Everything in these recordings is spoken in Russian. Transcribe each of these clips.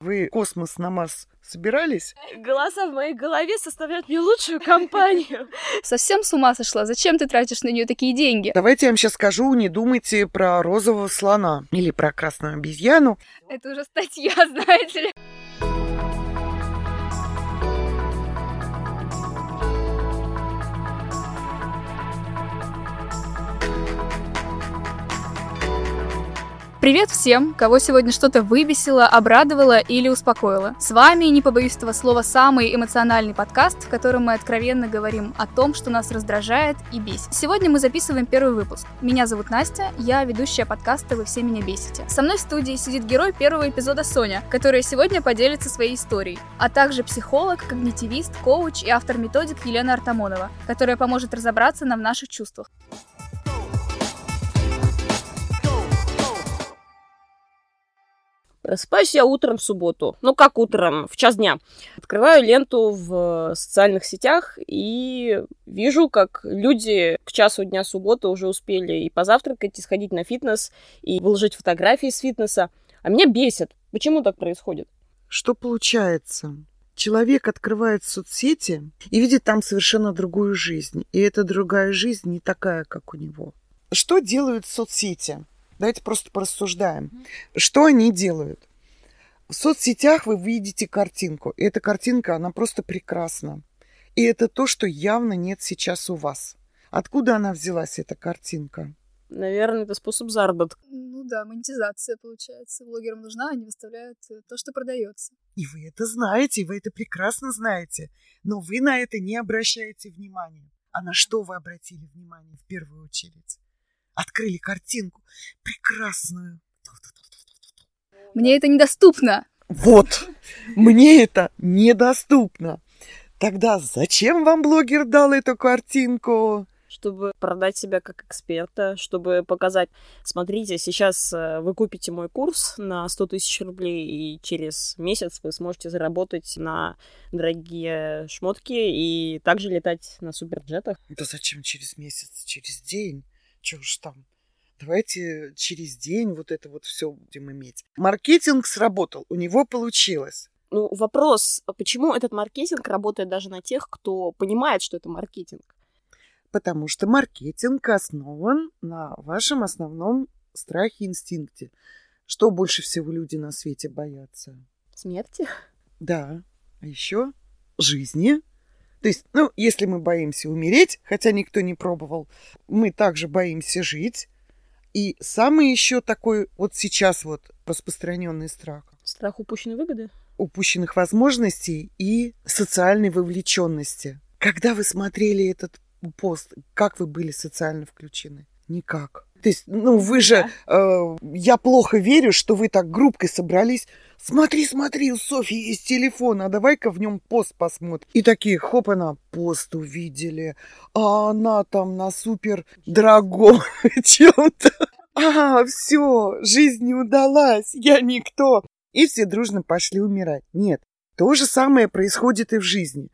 Вы космос на Марс собирались? Голоса в моей голове составляют мне лучшую компанию. Совсем с ума сошла? Зачем ты тратишь на нее такие деньги? Давайте я вам сейчас скажу, не думайте про розового слона или про красную обезьяну. Это уже статья, знаете ли. Привет всем, кого сегодня что-то выбесило, обрадовало или успокоило. С вами, не побоюсь этого слова, самый эмоциональный подкаст, в котором мы откровенно говорим о том, что нас раздражает и бесит. Сегодня мы записываем первый выпуск. Меня зовут Настя, я ведущая подкаста «Вы все меня бесите». Со мной в студии сидит герой первого эпизода Соня, которая сегодня поделится своей историей, а также психолог, когнитивист, коуч и автор методик Елена Артамонова, которая поможет разобраться нам в наших чувствах. Просыпаюсь я утром в субботу. Ну, как утром, в час дня. Открываю ленту в социальных сетях и вижу, как люди к часу дня субботы уже успели и позавтракать, и сходить на фитнес, и выложить фотографии с фитнеса. А меня бесит. Почему так происходит? Что получается? Человек открывает соцсети и видит там совершенно другую жизнь. И эта другая жизнь не такая, как у него. Что делают соцсети? Давайте просто порассуждаем. Что они делают? В соцсетях вы видите картинку. И эта картинка, она просто прекрасна. И это то, что явно нет сейчас у вас. Откуда она взялась, эта картинка? Наверное, это способ заработка. Ну да, монетизация получается. Блогерам нужна, они выставляют э, то, что продается. И вы это знаете, и вы это прекрасно знаете. Но вы на это не обращаете внимания. А на что вы обратили внимание в первую очередь? Открыли картинку прекрасную. Мне это недоступно. Вот, мне это недоступно. Тогда зачем вам блогер дал эту картинку? чтобы продать себя как эксперта, чтобы показать, смотрите, сейчас э, вы купите мой курс на 100 тысяч рублей, и через месяц вы сможете заработать на дорогие шмотки и также летать на суперджетах. Да зачем через месяц? Через день? Чего ж там? Давайте через день вот это вот все будем иметь. Маркетинг сработал, у него получилось. Ну, вопрос, а почему этот маркетинг работает даже на тех, кто понимает, что это маркетинг? Потому что маркетинг основан на вашем основном страхе и инстинкте. Что больше всего люди на свете боятся? Смерти? Да. А еще жизни. То есть, ну, если мы боимся умереть, хотя никто не пробовал, мы также боимся жить. И самый еще такой вот сейчас вот распространенный страх. Страх упущенной выгоды? Упущенных возможностей и социальной вовлеченности. Когда вы смотрели этот пост, как вы были социально включены? Никак. То есть, ну, вы же... Э, я плохо верю, что вы так группкой собрались. Смотри, смотри, у Софьи есть телефон, а давай-ка в нем пост посмотрим. И такие, хоп, она пост увидели, а она там на супер дорогом чем-то. А, все, жизнь не удалась, я никто. И все дружно пошли умирать. Нет, то же самое происходит и в жизни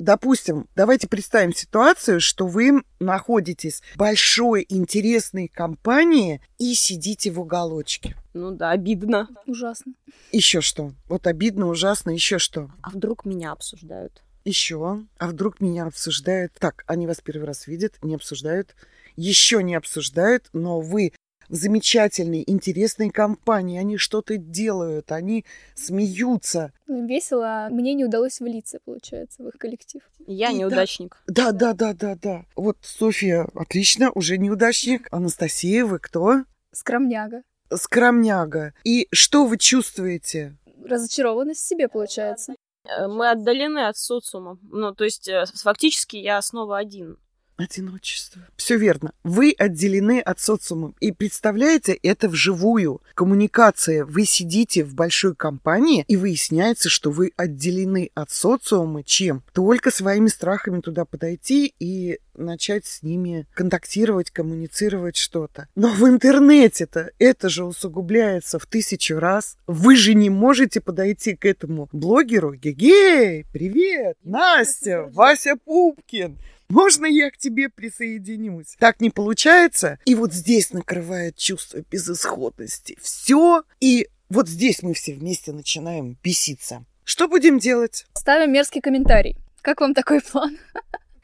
допустим, давайте представим ситуацию, что вы находитесь в большой интересной компании и сидите в уголочке. Ну да, обидно. Ужасно. Еще что? Вот обидно, ужасно, еще что? А вдруг меня обсуждают? Еще. А вдруг меня обсуждают? Так, они вас первый раз видят, не обсуждают. Еще не обсуждают, но вы в замечательной, интересной компании. Они что-то делают, они смеются. Им весело, а мне не удалось влиться, получается, в их коллектив. Я И неудачник. Да, да, да, да, да. Вот Софья, отлично, уже неудачник. Анастасия, вы кто? Скромняга. Скромняга. И что вы чувствуете? Разочарованность в себе, получается. Э, мы отдалены от социума. Ну, то есть, э, фактически я снова один. Одиночество. Все верно. Вы отделены от социума. И представляете, это вживую. Коммуникация. Вы сидите в большой компании, и выясняется, что вы отделены от социума чем? Только своими страхами туда подойти и начать с ними контактировать, коммуницировать что-то. Но в интернете-то это же усугубляется в тысячу раз. Вы же не можете подойти к этому блогеру. Гегей, привет, Настя, Вася Пупкин. Можно я к тебе присоединюсь? Так не получается. И вот здесь накрывает чувство безысходности. Все. И Вот здесь мы все вместе начинаем беситься. Что будем делать? Ставим мерзкий комментарий. Как вам такой план?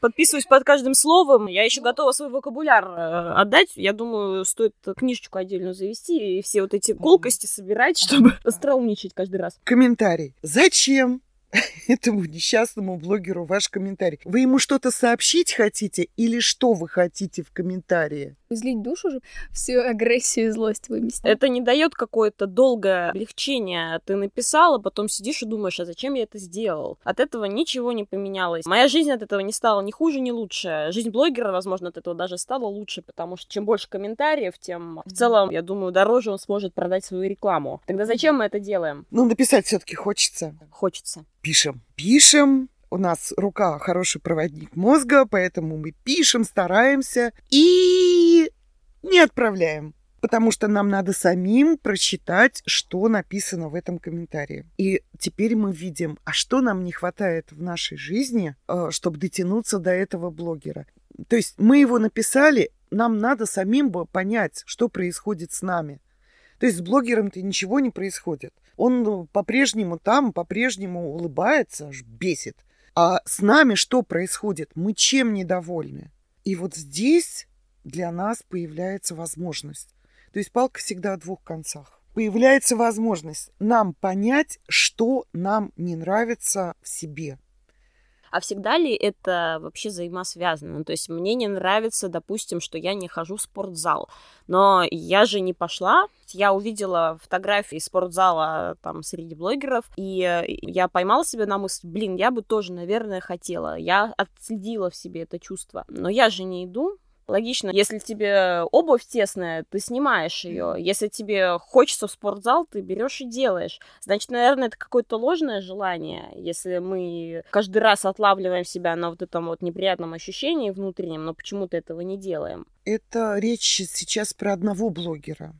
Подписываюсь под каждым словом. Я еще готова свой вокабуляр э, отдать. Я думаю, стоит книжечку отдельно завести и все вот эти колкости собирать, чтобы остроумничать каждый раз. Комментарий. Зачем этому несчастному блогеру ваш комментарий. Вы ему что-то сообщить хотите или что вы хотите в комментарии? Излить душу же, всю агрессию и злость выместить. Это не дает какое-то долгое облегчение. Ты написала, потом сидишь и думаешь, а зачем я это сделал? От этого ничего не поменялось. Моя жизнь от этого не стала ни хуже, ни лучше. Жизнь блогера, возможно, от этого даже стала лучше, потому что чем больше комментариев, тем в целом, я думаю, дороже он сможет продать свою рекламу. Тогда зачем мы это делаем? Ну, написать все-таки хочется. Хочется. Пишем. Пишем, у нас рука хороший проводник мозга, поэтому мы пишем, стараемся и не отправляем. Потому что нам надо самим прочитать, что написано в этом комментарии. И теперь мы видим, а что нам не хватает в нашей жизни, э, чтобы дотянуться до этого блогера. То есть мы его написали, нам надо самим бы понять, что происходит с нами. То есть с блогером-то ничего не происходит. Он ну, по-прежнему там, по-прежнему улыбается, аж бесит. А с нами что происходит? Мы чем недовольны? И вот здесь для нас появляется возможность. То есть палка всегда о двух концах. Появляется возможность нам понять, что нам не нравится в себе. А всегда ли это вообще взаимосвязано? Ну, то есть мне не нравится, допустим, что я не хожу в спортзал, но я же не пошла, я увидела фотографии спортзала там среди блогеров, и э, я поймала себя на мысль, блин, я бы тоже, наверное, хотела. Я отследила в себе это чувство. Но я же не иду, Логично, если тебе обувь тесная, ты снимаешь ее. Если тебе хочется в спортзал, ты берешь и делаешь. Значит, наверное, это какое-то ложное желание, если мы каждый раз отлавливаем себя на вот этом вот неприятном ощущении внутреннем, но почему-то этого не делаем. Это речь сейчас про одного блогера.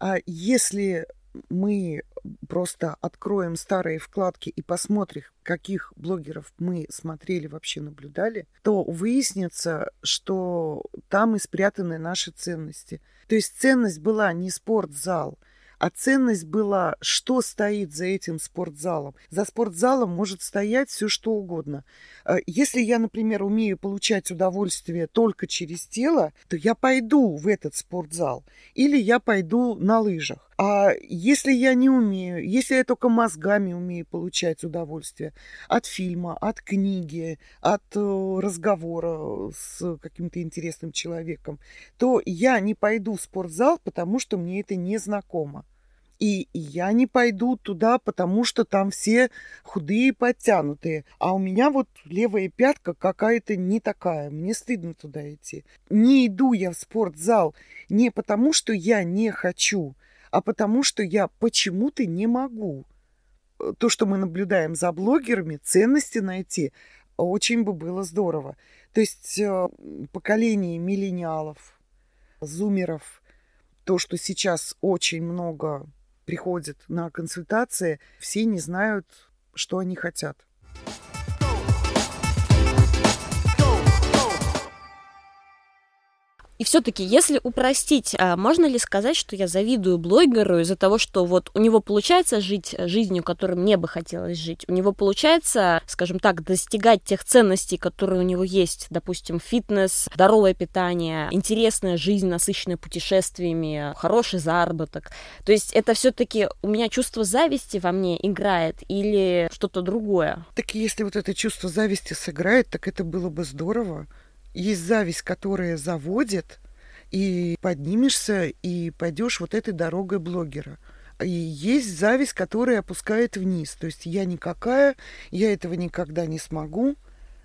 А если мы просто откроем старые вкладки и посмотрим, каких блогеров мы смотрели, вообще наблюдали, то выяснится, что там и спрятаны наши ценности. То есть ценность была не спортзал, а ценность была, что стоит за этим спортзалом. За спортзалом может стоять все что угодно. Э, если я, например, умею получать удовольствие только через тело, то я пойду в этот спортзал или я пойду на лыжах. А если я не умею, если я только мозгами умею получать удовольствие от фильма, от книги, от э, разговора с каким-то интересным человеком, то я не пойду в спортзал, потому что мне это не знакомо. И я не пойду туда, потому что там все худые подтянутые. А у меня вот левая пятка какая-то не такая. Мне стыдно туда идти. Не иду я в спортзал не потому, что я не хочу, а потому, что я почему-то не могу. То, что мы наблюдаем за блогерами, ценности найти очень бы было здорово. То есть э, поколение миллениалов, зумеров, то, что сейчас очень много приходят на консультации, все не знают, что они хотят. И все-таки, если упростить, а, можно ли сказать, что я завидую блогеру из-за того, что вот у него получается жить жизнью, которой мне бы хотелось жить, у него получается, скажем так, достигать тех ценностей, которые у него есть, допустим, фитнес, здоровое питание, интересная жизнь, насыщенная путешествиями, хороший заработок. То есть это все-таки у меня чувство зависти во мне играет или что-то другое? Так если вот это чувство зависти сыграет, так это было бы здорово есть зависть, которая заводит, и поднимешься, и пойдешь вот этой дорогой блогера. И есть зависть, которая опускает вниз. То есть я никакая, я этого никогда не смогу.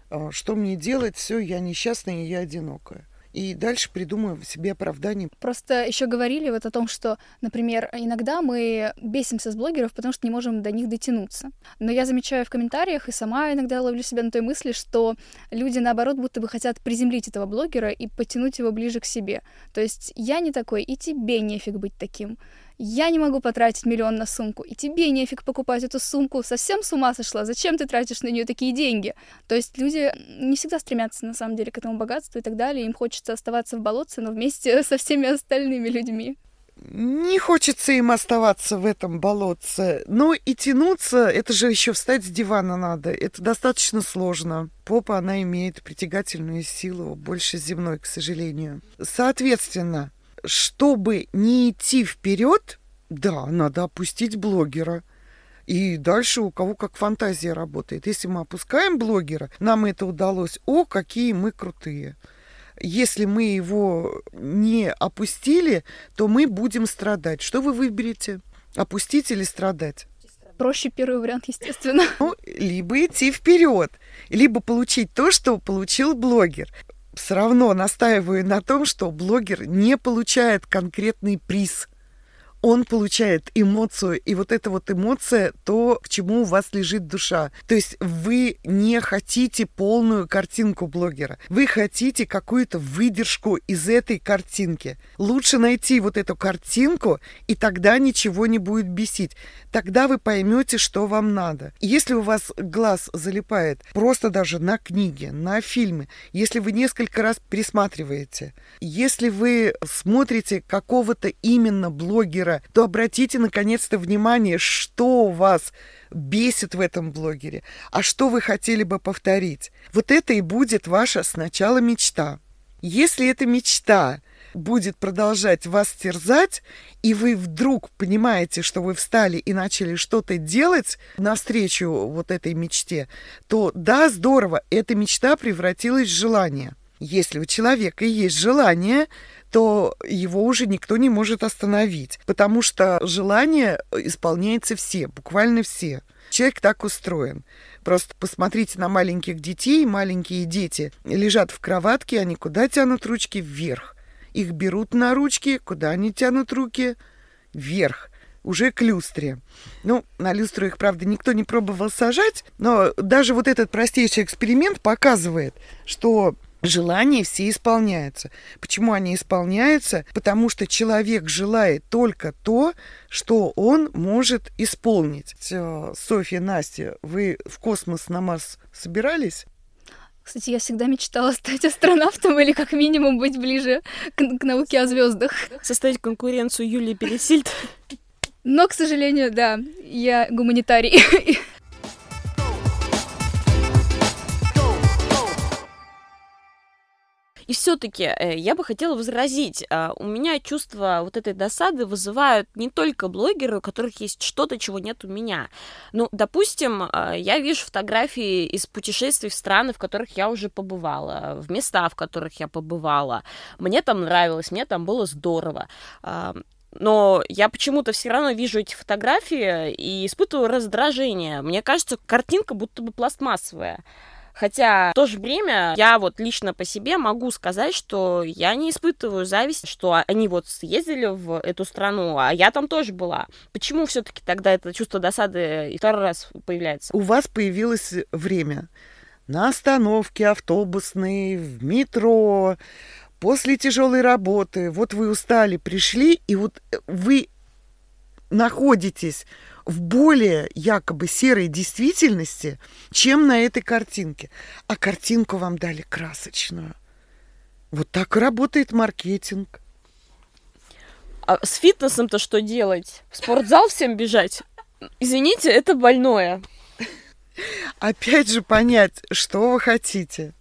А, что мне делать? Все, я несчастная, и я одинокая и дальше придумаем себе оправдание. Просто еще говорили вот о том, что, например, иногда мы бесимся с блогеров, потому что не можем до них дотянуться. Но я замечаю в комментариях и сама иногда ловлю себя на той мысли, что люди, наоборот, будто бы хотят приземлить этого блогера и потянуть его ближе к себе. То есть я не такой, и тебе нефиг быть таким я не могу потратить миллион на сумку, и тебе нефиг покупать эту сумку, совсем с ума сошла, зачем ты тратишь на нее такие деньги? То есть люди не всегда стремятся, на самом деле, к этому богатству и так далее, им хочется оставаться в болотце, но вместе со всеми остальными людьми. не хочется им оставаться в этом болотце. Но и тянуться, это же еще встать с дивана надо. Это достаточно сложно. Попа, она имеет притягательную силу, больше земной, к сожалению. Соответственно, чтобы не идти вперед, да, надо опустить блогера. И дальше у кого как фантазия работает. Если мы опускаем блогера, нам это удалось. О, какие мы крутые. Если мы его не опустили, то мы будем страдать. Что вы выберете? Опустить или страдать? Проще первый вариант, естественно. Ну, либо идти вперед, либо получить то, что получил блогер. Все равно настаиваю на том, что блогер не получает конкретный приз – он получает эмоцию, и вот эта вот эмоция, то, к чему у вас лежит душа. То есть вы не хотите полную картинку блогера, вы хотите какую-то выдержку из этой картинки. Лучше найти вот эту картинку, и тогда ничего не будет бесить. Тогда вы поймете, что вам надо. Если у вас глаз залипает просто даже на книге, на фильмы, если вы несколько раз пересматриваете, если вы смотрите какого-то именно блогера, блогера, то обратите наконец-то внимание, что у вас бесит в этом блогере, а что вы хотели бы повторить. Вот это и будет ваша сначала мечта. Если эта мечта будет продолжать вас терзать, и вы вдруг понимаете, что вы встали и начали что-то делать навстречу вот этой мечте, то да, здорово, эта мечта превратилась в желание. Если у человека есть желание, то его уже никто не может остановить, потому что желание исполняется все, буквально все. Человек так устроен. Просто посмотрите на маленьких детей. Маленькие дети лежат в кроватке, они куда тянут ручки? Вверх. Их берут на ручки, куда они тянут руки? Вверх уже к люстре. Ну, на люстру их, правда, никто не пробовал сажать, но даже вот этот простейший эксперимент показывает, что желания все исполняются. Почему они исполняются? Потому что человек желает только то, что он может исполнить. Софья, Настя, вы в космос на Марс собирались? Кстати, я всегда мечтала стать астронавтом или как минимум быть ближе к, к науке о звездах. Составить конкуренцию Юлии Пересильд. Но, к сожалению, да, я гуманитарий. И все-таки э, я бы хотела возразить, а, у меня чувство вот этой досады вызывают не только блогеры, у которых есть что-то, чего нет у меня. Ну, допустим, а, я вижу фотографии из путешествий в страны, в которых я уже побывала, в места, в которых я побывала. Мне там нравилось, мне там было здорово а, но я почему-то все равно вижу эти фотографии и испытываю раздражение. Мне кажется, картинка будто бы пластмассовая. Хотя в то же время я вот лично по себе могу сказать, что я не испытываю зависть, что они вот съездили в эту страну, а я там тоже была. Почему все-таки тогда это чувство досады и второй раз появляется? У вас появилось время на остановке автобусной, в метро, после тяжелой работы. Вот вы устали, пришли, и вот вы находитесь в более якобы серой действительности, чем на этой картинке. А картинку вам дали красочную. Вот так и работает маркетинг. А с фитнесом-то что делать? В спортзал всем бежать? Извините, это больное. Опять же понять, что вы хотите.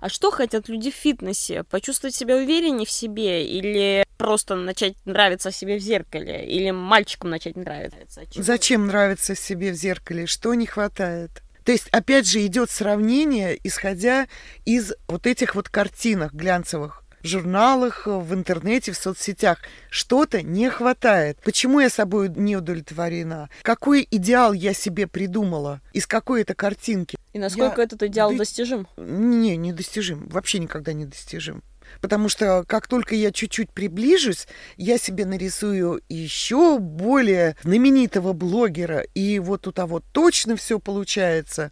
А что хотят люди в фитнесе? Почувствовать себя увереннее в себе или просто начать нравиться себе в зеркале? Или мальчикам начать нравиться? Зачем нравиться себе в зеркале? Что не хватает? То есть, опять же, идет сравнение, исходя из вот этих вот картинок глянцевых журналах, в интернете, в соцсетях. Что-то не хватает. Почему я собой не удовлетворена? Какой идеал я себе придумала? Из какой это картинки? И насколько я... этот идеал да... достижим? Не, не достижим. Вообще никогда не достижим. Потому что как только я чуть-чуть приближусь, я себе нарисую еще более знаменитого блогера. И вот у того точно все получается.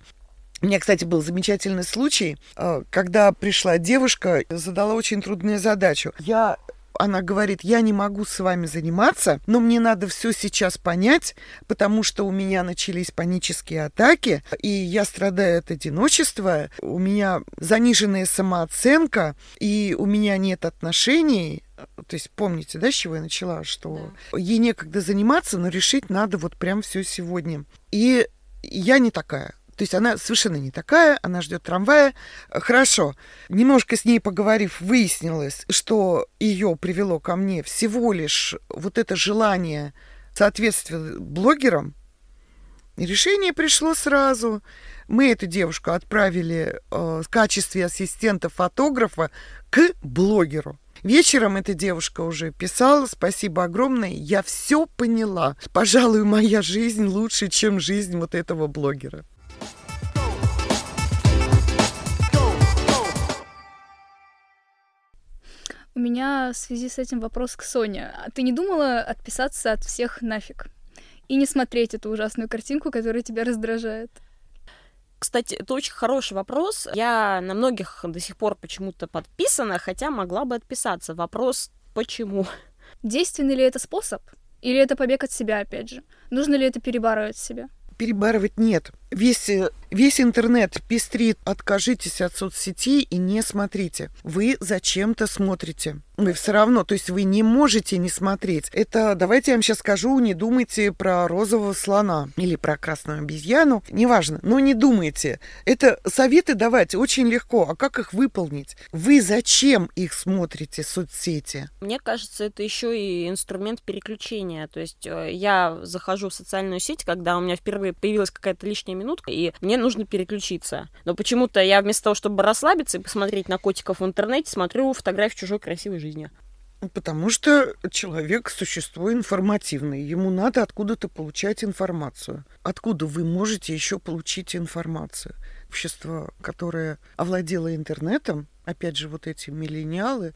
У меня, кстати, был замечательный случай, э, когда пришла девушка, задала очень трудную задачу. Я она говорит, я не могу с вами заниматься, но мне надо все сейчас понять, потому что у меня начались панические атаки, и я страдаю от одиночества, у меня заниженная самооценка, и у меня нет отношений, то есть помните, да, с чего я начала, что да. ей некогда заниматься, но решить надо вот прям все сегодня. И я не такая. То есть она совершенно не такая, она ждет трамвая. Хорошо. Немножко с ней поговорив, выяснилось, что ее привело ко мне всего лишь вот это желание соответствия блогерам. И решение пришло сразу. Мы эту девушку отправили э, в качестве ассистента фотографа к блогеру. Вечером эта девушка уже писала, спасибо огромное, я все поняла. Пожалуй, моя жизнь лучше, чем жизнь вот этого блогера. У меня в связи с этим вопрос к Соне. А ты не думала отписаться от всех нафиг? И не смотреть эту ужасную картинку, которая тебя раздражает? Кстати, это очень хороший вопрос. Я на многих до сих пор почему-то подписана, хотя могла бы отписаться. Вопрос, почему? Действенный ли это способ? Или это побег от себя, опять же? Нужно ли это перебарывать себя? Перебарывать нет. Весь Весь интернет пестрит. Откажитесь от соцсетей и не смотрите. Вы зачем-то смотрите. Вы все равно, то есть вы не можете не смотреть. Это, давайте я вам сейчас скажу, не думайте про розового слона или про красную обезьяну, неважно, но не думайте. Это советы давать очень легко, а как их выполнить? Вы зачем их смотрите, соцсети? Мне кажется, это еще и инструмент переключения. То есть э, я захожу в социальную сеть, когда у меня впервые появилась какая-то лишняя минутка, и мне нужно переключиться. Но почему-то я вместо того, чтобы расслабиться и посмотреть на котиков в интернете, смотрю фотографии чужой красивой жизни. Потому что человек – существо информативное. Ему надо откуда-то получать информацию. Откуда вы можете еще получить информацию? Общество, которое овладело интернетом, опять же, вот эти миллениалы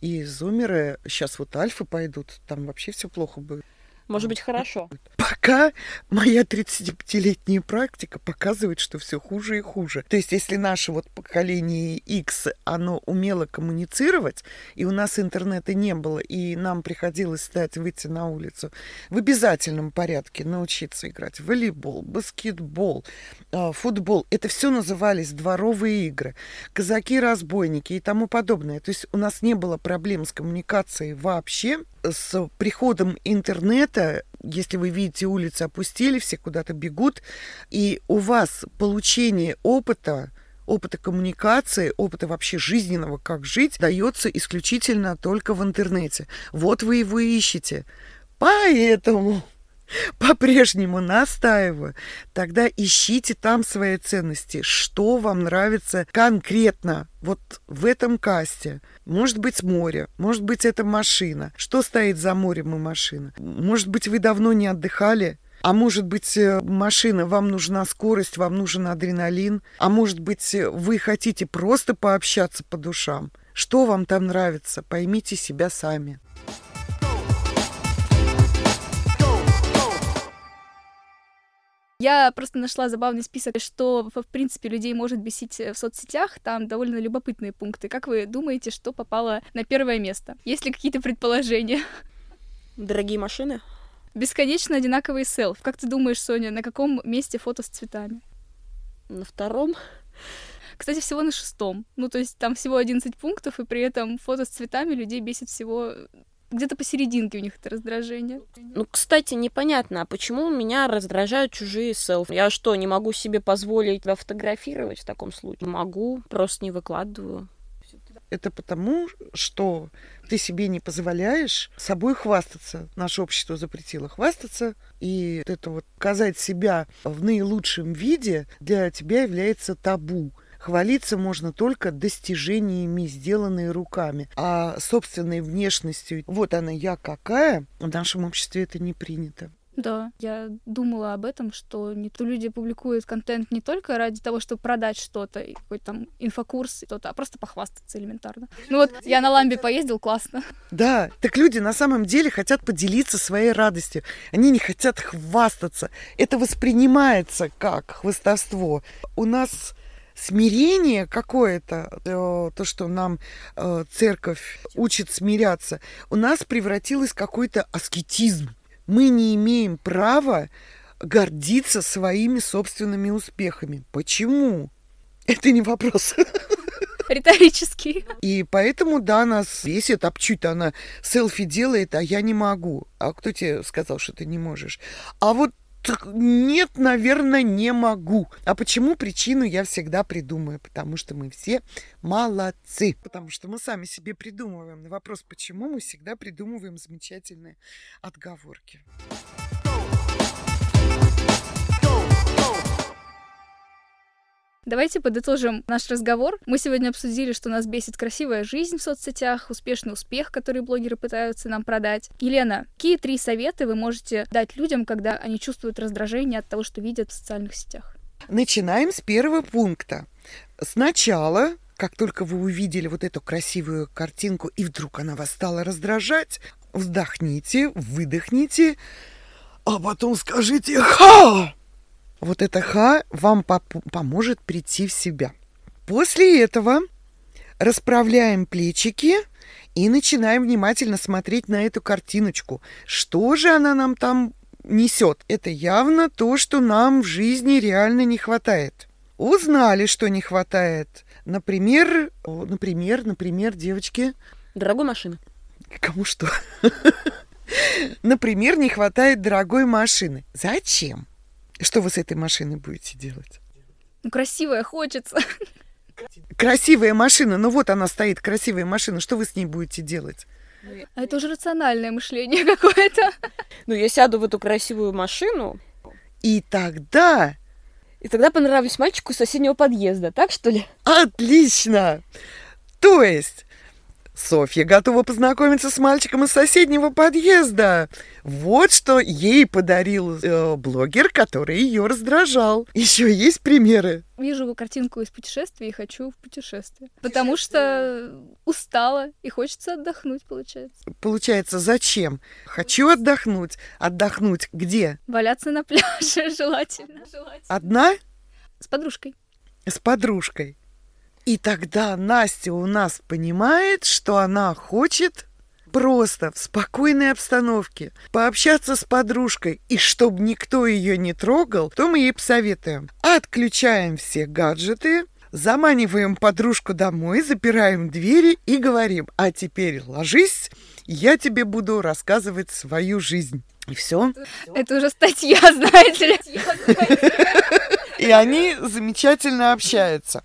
и зумеры, сейчас вот альфы пойдут, там вообще все плохо будет. Может быть, хорошо. Пока моя 35-летняя практика показывает, что все хуже и хуже. То есть, если наше вот поколение X, оно умело коммуницировать, и у нас интернета не было, и нам приходилось стать, выйти на улицу, в обязательном порядке научиться играть в волейбол, баскетбол, а, футбол. Это все назывались дворовые игры, казаки-разбойники и тому подобное. То есть, у нас не было проблем с коммуникацией вообще, с приходом интернета, если вы видите, улицы опустили, все куда-то бегут, и у вас получение опыта, опыта коммуникации, опыта вообще жизненного, как жить, дается исключительно только в интернете. Вот вы его ищете. Поэтому по-прежнему настаиваю, тогда ищите там свои ценности, что вам нравится конкретно вот в этом касте. Может быть море, может быть это машина. Что стоит за морем и машина? Может быть вы давно не отдыхали, а может быть, э, машина, вам нужна скорость, вам нужен адреналин. А может быть, э, вы хотите просто пообщаться по душам. Что вам там нравится? Поймите себя сами. Я просто нашла забавный список, что, в принципе, людей может бесить э, в соцсетях. Там довольно любопытные пункты. Как вы думаете, что попало на первое место? Есть ли какие-то предположения? Дорогие машины? Бесконечно одинаковые селфи. Как ты думаешь, Соня, на каком месте фото с цветами? На втором. Кстати, всего на шестом. Ну, то есть там всего 11 пунктов, и при этом фото с цветами людей бесит всего где-то посерединке у них это раздражение. Ну, кстати, непонятно, а почему меня раздражают чужие селфи? Я что, не могу себе позволить тебя фотографировать в таком случае? Могу, просто не выкладываю. Это потому, что ты себе не позволяешь собой хвастаться. Наше общество запретило хвастаться, и это вот показать себя в наилучшем виде для тебя является табу. Хвалиться можно только достижениями, сделанными руками. А собственной внешностью, вот она я какая, в нашем обществе это не принято. Да, я думала об этом, что не то люди публикуют контент не только ради того, чтобы продать что-то, какой-то там инфокурс, что-то, а просто похвастаться элементарно. Ну вот, я на ламбе поездил, классно. Да, так люди на самом деле хотят поделиться своей радостью. Они не хотят хвастаться. Это воспринимается как хвастовство. У нас смирение какое-то, э, то, что нам э, церковь учит смиряться, у нас превратилось в какой-то аскетизм. Мы не имеем права гордиться своими собственными успехами. Почему? Это не вопрос. Риторический. И поэтому, да, нас бесит, а чуть она селфи делает, а я не могу. А кто тебе сказал, что ты не можешь? А вот нет, наверное, не могу. А почему причину я всегда придумаю? Потому что мы все молодцы. Потому что мы сами себе придумываем. На вопрос, почему, мы всегда придумываем замечательные отговорки. Давайте подытожим наш разговор. Мы сегодня обсудили, что нас бесит красивая жизнь в соцсетях, успешный успех, который блогеры пытаются нам продать. Елена, какие три совета вы можете дать людям, когда они чувствуют раздражение от того, что видят в социальных сетях? Начинаем с первого пункта. Сначала как только вы увидели вот эту красивую картинку, и вдруг она вас стала раздражать, вздохните, выдохните, а потом скажите «Ха!» Вот это ха вам поможет прийти в себя. После этого расправляем плечики и начинаем внимательно смотреть на эту картиночку. Что же она нам там несет? Это явно то, что нам в жизни реально не хватает. Узнали, что не хватает. Например, например, например, девочки. Дорогой машины. Кому что? Например, не хватает дорогой машины. Зачем? Что вы с этой машиной будете делать? Ну, красивая хочется. Красивая машина, ну вот она стоит, красивая машина, что вы с ней будете делать? А это уже рациональное мышление какое-то. Ну, я сяду в эту красивую машину. И тогда... И тогда понравлюсь мальчику из соседнего подъезда, так что ли? Отлично! То есть Софья готова познакомиться с мальчиком из соседнего подъезда. Вот что ей подарил э, блогер, который ее раздражал. Еще есть примеры. Вижу картинку из путешествия и хочу в путешествие. Потому что устала и хочется отдохнуть, получается. Получается, зачем? Хочу отдохнуть. Отдохнуть где? Валяться на пляже желательно. Одна? С подружкой. С подружкой. И тогда Настя у нас понимает, что она хочет просто в спокойной обстановке пообщаться с подружкой, и чтобы никто ее не трогал, то мы ей посоветуем. Отключаем все гаджеты, заманиваем подружку домой, запираем двери и говорим, а теперь ложись, я тебе буду рассказывать свою жизнь. И все. Это уже статья, знаете ли. И они замечательно общаются.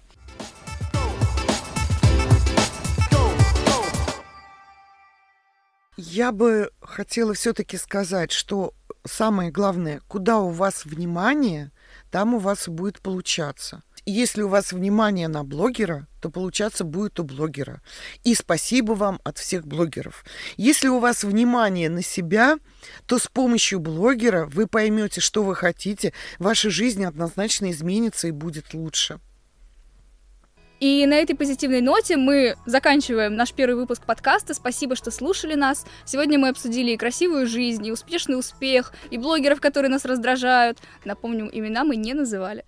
Я бы хотела все-таки сказать, что самое главное, куда у вас внимание, там у вас будет получаться. Если у вас внимание на блогера, то получаться будет у блогера. И спасибо вам от всех блогеров. Если у вас внимание на себя, то с помощью блогера вы поймете, что вы хотите, ваша жизнь однозначно изменится и будет лучше. И на этой позитивной ноте мы заканчиваем наш первый выпуск подкаста. Спасибо, что слушали нас. Сегодня мы обсудили и красивую жизнь, и успешный успех, и блогеров, которые нас раздражают. Напомним, имена мы не называли.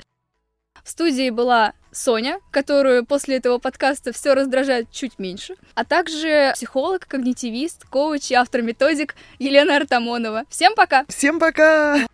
В студии была Соня, которую после этого подкаста все раздражает чуть меньше, а также психолог, когнитивист, коуч и автор методик Елена Артамонова. Всем пока! Всем пока!